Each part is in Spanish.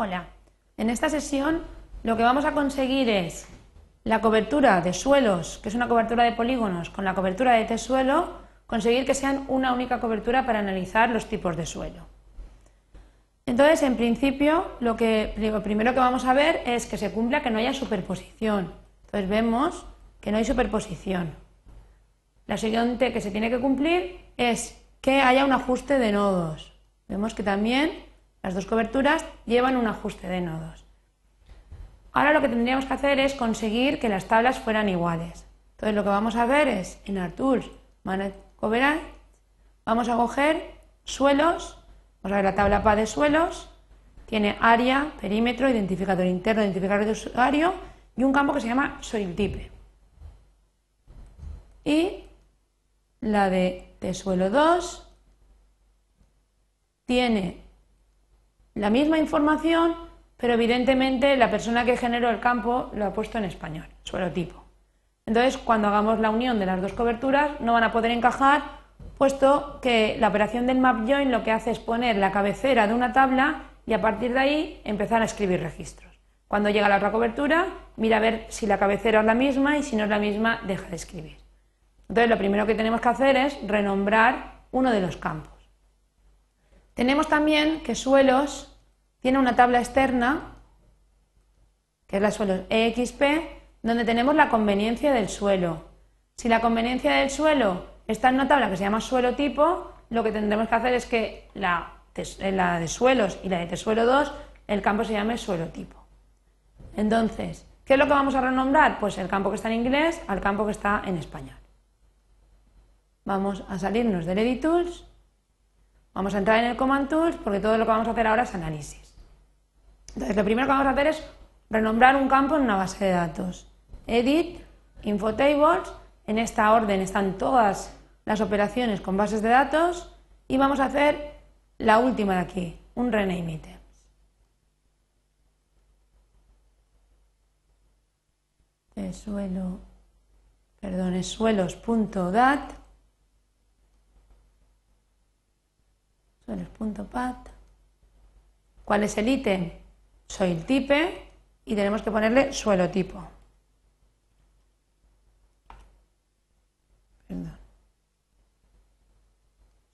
Hola, en esta sesión lo que vamos a conseguir es la cobertura de suelos, que es una cobertura de polígonos, con la cobertura de T-suelo, conseguir que sean una única cobertura para analizar los tipos de suelo. Entonces, en principio, lo, que, lo primero que vamos a ver es que se cumpla que no haya superposición. Entonces vemos que no hay superposición. La siguiente que se tiene que cumplir es que haya un ajuste de nodos. Vemos que también las dos coberturas llevan un ajuste de nodos. Ahora lo que tendríamos que hacer es conseguir que las tablas fueran iguales. Entonces lo que vamos a ver es en ArTools Manage Coverage, vamos a coger suelos, vamos a ver la tabla PA de suelos, tiene área, perímetro, identificador interno, identificador de usuario y un campo que se llama Soil Type. Y la de, de suelo 2 tiene la misma información, pero evidentemente la persona que generó el campo lo ha puesto en español, suelo tipo. Entonces, cuando hagamos la unión de las dos coberturas, no van a poder encajar, puesto que la operación del map join lo que hace es poner la cabecera de una tabla y a partir de ahí empezar a escribir registros. Cuando llega la otra cobertura, mira a ver si la cabecera es la misma y si no es la misma, deja de escribir. Entonces, lo primero que tenemos que hacer es renombrar uno de los campos. Tenemos también que suelos tiene una tabla externa, que es la suelo EXP, donde tenemos la conveniencia del suelo. Si la conveniencia del suelo está en una tabla que se llama suelo tipo, lo que tendremos que hacer es que la, de suelos y la de suelo 2, el campo se llame suelo tipo. Entonces, ¿qué es lo que vamos a renombrar? Pues el campo que está en inglés al campo que está en español. Vamos a salirnos del Edit Tools Vamos a entrar en el Command Tools porque todo lo que vamos a hacer ahora es análisis. Entonces, lo primero que vamos a hacer es renombrar un campo en una base de datos. Edit, Infotables, en esta orden están todas las operaciones con bases de datos y vamos a hacer la última de aquí, un rename items. suelo, perdón, es suelos.dat suelos.pat. ¿Cuál es el ítem? Soy el type y tenemos que ponerle suelo tipo. Perdón.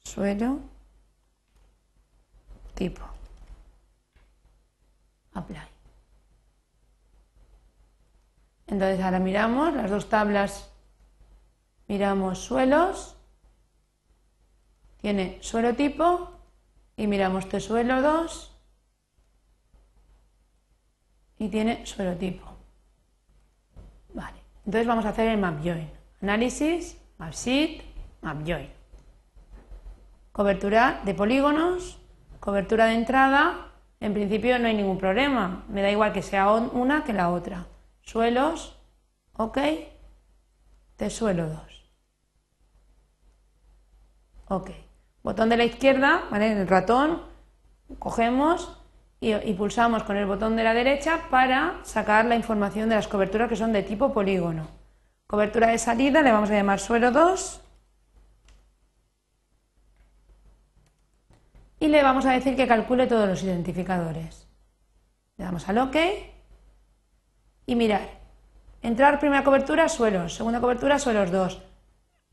Suelo tipo. Apply. Entonces ahora miramos las dos tablas, miramos suelos, tiene suelo tipo y miramos este suelo 2 y tiene suelo tipo. Vale, entonces vamos a hacer el map join. Análisis, map sheet, map join. Cobertura de polígonos, cobertura de entrada. En principio no hay ningún problema. Me da igual que sea una que la otra. Suelos, ok, de suelo 2. Ok. Botón de la izquierda, ¿vale? En el ratón, cogemos y, pulsamos con el botón de la derecha para sacar la información de las coberturas que son de tipo polígono. Cobertura de salida le vamos a llamar suelo 2 y le vamos a decir que calcule todos los identificadores. Le damos al OK y mirar. Entrar primera cobertura, suelos. Segunda cobertura, suelos 2.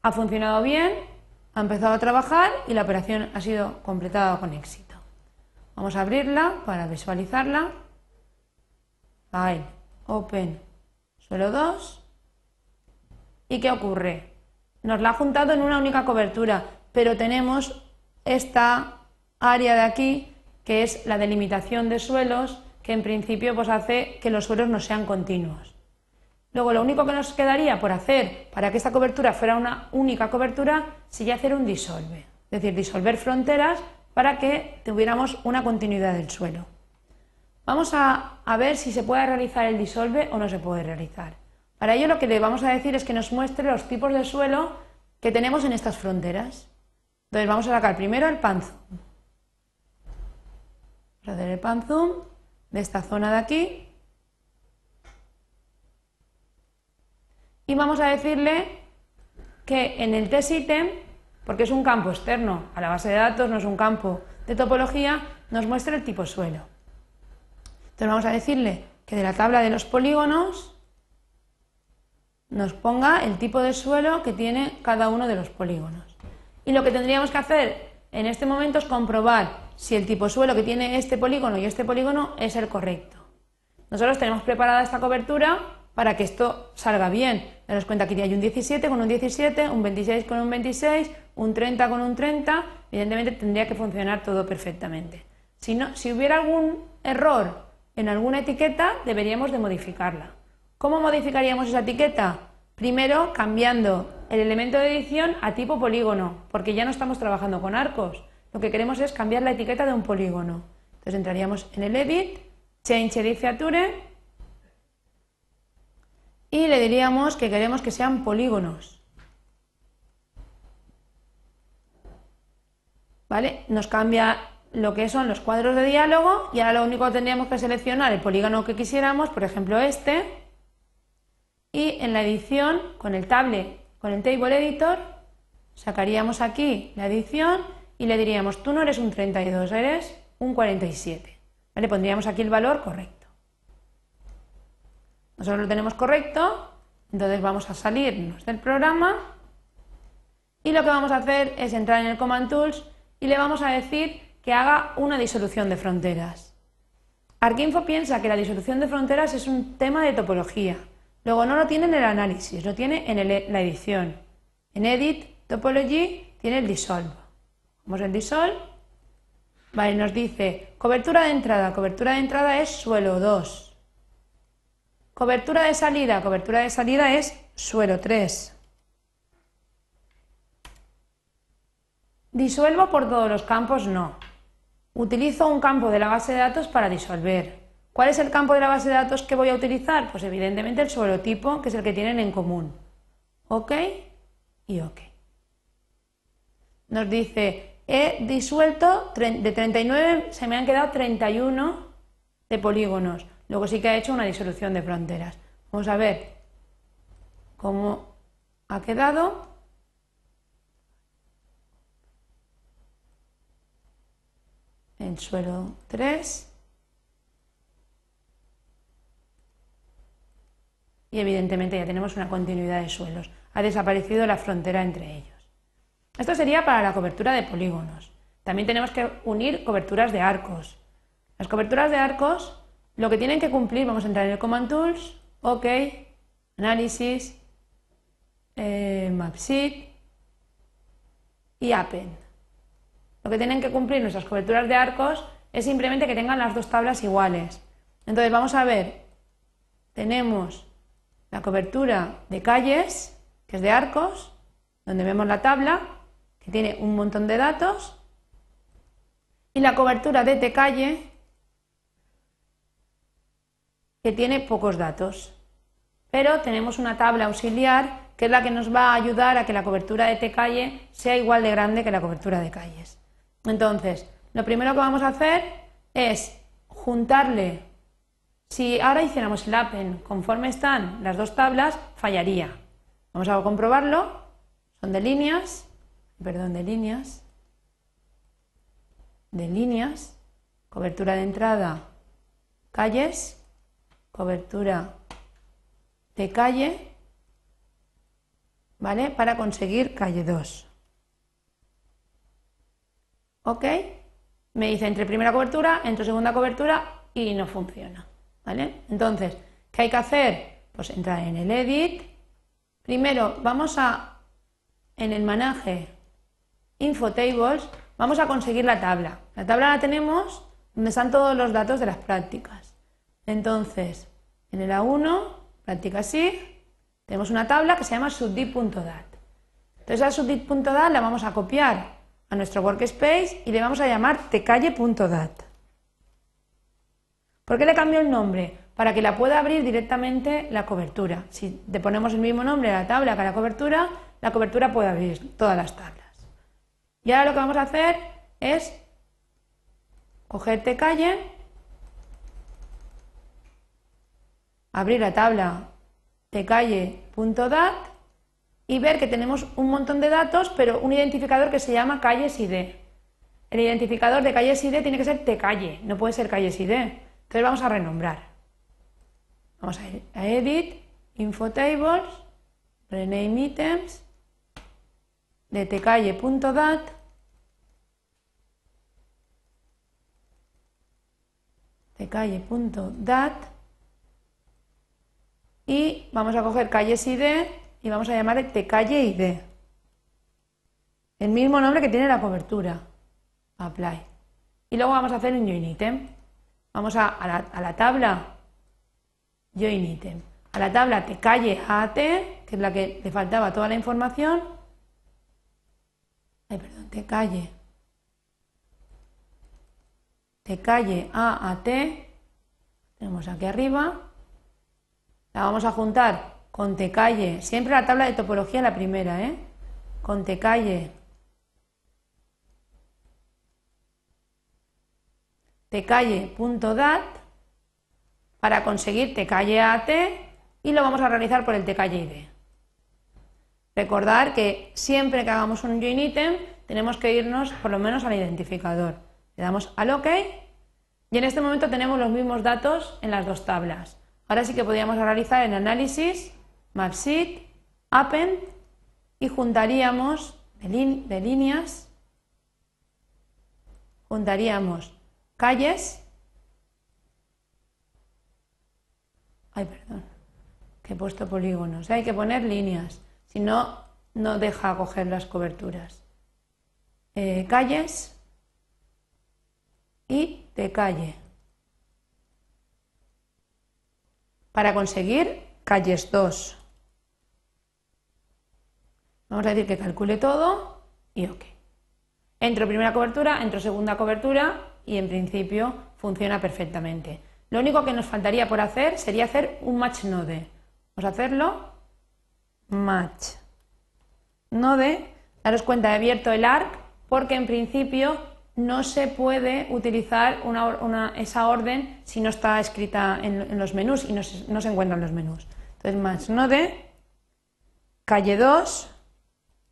Ha funcionado bien, ha empezado a trabajar y la operación ha sido completada con éxito. Vamos a abrirla para visualizarla. File, Open, suelo 2. ¿Y qué ocurre? Nos la ha juntado en una única cobertura, pero tenemos esta área de aquí, que es la delimitación de suelos, que en principio pues, hace que los suelos no sean continuos. Luego, lo único que nos quedaría por hacer para que esta cobertura fuera una única cobertura sería hacer un disolve, es decir, disolver fronteras para que tuviéramos una continuidad del suelo. Vamos a, ver si se puede realizar el disolve o no se puede realizar. Para ello lo que le vamos a decir es que nos muestre los tipos de suelo que tenemos en estas fronteras. Entonces vamos a sacar primero el pan zoom. Vamos a hacer el pan zoom de esta zona de aquí y vamos a decirle que en el test item, porque es un campo externo a la base de datos, no es un campo de topología, nos muestra el tipo suelo. Entonces vamos a decirle que de la tabla de los polígonos nos ponga el tipo de suelo que tiene cada uno de los polígonos. Y lo que tendríamos que hacer en este momento es comprobar si el tipo suelo que tiene este polígono y este polígono es el correcto. Nosotros tenemos preparada esta cobertura para que esto salga bien. Daros cuenta que hay un 17 con un 17, un 26 con un 26, un 30 con un 30, evidentemente tendría que funcionar todo perfectamente. Si, no, si hubiera algún error en alguna etiqueta, deberíamos de modificarla. ¿Cómo modificaríamos esa etiqueta? Primero, cambiando el elemento de edición a tipo polígono, porque ya no estamos trabajando con arcos. Lo que queremos es cambiar la etiqueta de un polígono. Entonces entraríamos en el Edit, Change Edit Feature, y le diríamos que queremos que sean polígonos. ¿Vale? Nos cambia lo que son los cuadros de diálogo y ahora lo único que tendríamos que seleccionar el polígono que quisiéramos, por ejemplo este, y en la edición con el table, con el table editor, sacaríamos aquí la edición y le diríamos tú no eres un 32, eres un 47. ¿Vale? Pondríamos aquí el valor correcto. Nosotros lo tenemos correcto, entonces vamos a salirnos del programa y lo que vamos a hacer es entrar en el Command Tools y le vamos a decir que haga una disolución de fronteras. Arquinfo piensa que la disolución de fronteras es un tema de topología. Luego no lo tiene en el análisis, lo tiene en la edición. En Edit, Topology, tiene el Dissolve. Vamos en Dissolve. Vale, nos dice cobertura de entrada. Cobertura de entrada es suelo 2. Cobertura de salida. Cobertura de salida es suelo 3. Disuelvo por todos los campos, no. Utilizo un campo de la base de datos para disolver. ¿Cuál es el campo de la base de datos que voy a utilizar? Pues evidentemente el suelotipo, que es el que tienen en común. ¿Ok? Y OK. Nos dice, he disuelto de 39, se me han quedado 31 de polígonos. Luego sí que ha hecho una disolución de fronteras. Vamos a ver cómo ha quedado. el suelo 3 y evidentemente ya tenemos una continuidad de suelos. Ha desaparecido la frontera entre ellos. Esto sería para la cobertura de polígonos. También tenemos que unir coberturas de arcos. Las coberturas de arcos lo que tienen que cumplir, vamos a entrar en el Command Tools, OK, Análisis, eh, Mapsheet y Append. Lo que tienen que cumplir nuestras coberturas de arcos es simplemente que tengan las dos tablas iguales. Entonces vamos a ver, tenemos la cobertura de calles, que es de arcos, donde vemos la tabla, que tiene un montón de datos, y la cobertura de T calle, que tiene pocos datos. Pero tenemos una tabla auxiliar que es la que nos va a ayudar a que la cobertura de T calle sea igual de grande que la cobertura de calles. Entonces, lo primero que vamos a hacer es juntarle, si ahora hiciéramos el append conforme están las dos tablas, fallaría. Vamos a comprobarlo, son de líneas, perdón, de líneas, de líneas, cobertura de entrada, calles, cobertura de calle, ¿vale? Para conseguir calle 2. ¿Ok? Me dice entre primera cobertura, entre segunda cobertura y no funciona. ¿Vale? Entonces, ¿qué hay que hacer? Pues entrar en el edit. Primero, vamos a, en el manaje info tables, vamos a conseguir la tabla. La tabla la tenemos donde están todos los datos de las prácticas. Entonces, en el A1, práctica SIG, tenemos una tabla que se llama subdit.dat. Entonces, la subdit.dat la vamos a copiar a nuestro workspace y le vamos a llamar tecalle.dat. ¿Por qué le cambio el nombre? Para que la pueda abrir directamente la cobertura. Si le ponemos el mismo nombre a la tabla que a la cobertura, la cobertura puede abrir todas las tablas. Y ahora lo que vamos a hacer es coger tecalle, abrir la tabla tecalle.dat y ver que tenemos un montón de datos, pero un identificador que se llama calles ID. El identificador de calles ID tiene que ser Tcalle, no puede ser calles ID. Entonces vamos a renombrar. Vamos a Edit, Info Tables, Rename Items, de tcalle.dat, tcalle.dat y vamos a coger calles ID y vamos a llamarle tcalle ID. El mismo nombre que tiene la cobertura. Apply. Y luego vamos a hacer un join item. Vamos a, la, tabla join item. A la tabla tcalle AT, que es la que le faltaba toda la información. Ay, perdón, tcalle. Tcalle AAT. Tenemos aquí arriba. La vamos a juntar con tcalle. Siempre la tabla de topología la primera, ¿eh? Con tcalle tcalle.dat para conseguir tcalle.at y lo vamos a realizar por el tcalle.id. Recordar que siempre que hagamos un join item tenemos que irnos por lo menos al identificador. Le damos al OK y en este momento tenemos los mismos datos en las dos tablas. Ahora sí que podríamos realizar el análisis, mapsheet, append y juntaríamos de, de líneas, juntaríamos calles. Ay, perdón, que he puesto polígonos. Hay que poner líneas, si no, no deja coger las coberturas. Eh, calles y de calle. Para conseguir calles 2. Vamos a decir que calcule todo y ok. Entro primera cobertura, entro segunda cobertura y en principio funciona perfectamente. Lo único que nos faltaría por hacer sería hacer un match node. Vamos a hacerlo. Match node. Daros cuenta, he abierto el arc porque en principio no se puede utilizar esa orden si no está escrita en, los menús y no se, no se encuentra en los menús. Entonces, match node, calle 2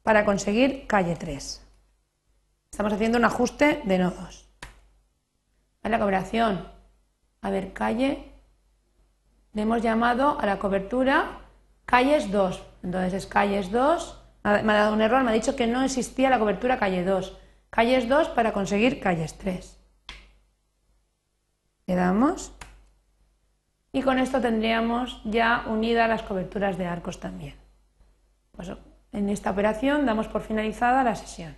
para conseguir calle 3. Estamos haciendo un ajuste de nodos a la cooperación. A ver, calle. Le hemos llamado a la cobertura calles 2. Entonces es calles 2. Me ha dado un error, me ha dicho que no existía la cobertura calle 2. Calles 2 para conseguir calles 3. Le damos. Y con esto tendríamos ya unidas las coberturas de arcos también. Pues en esta operación damos por finalizada la sesión.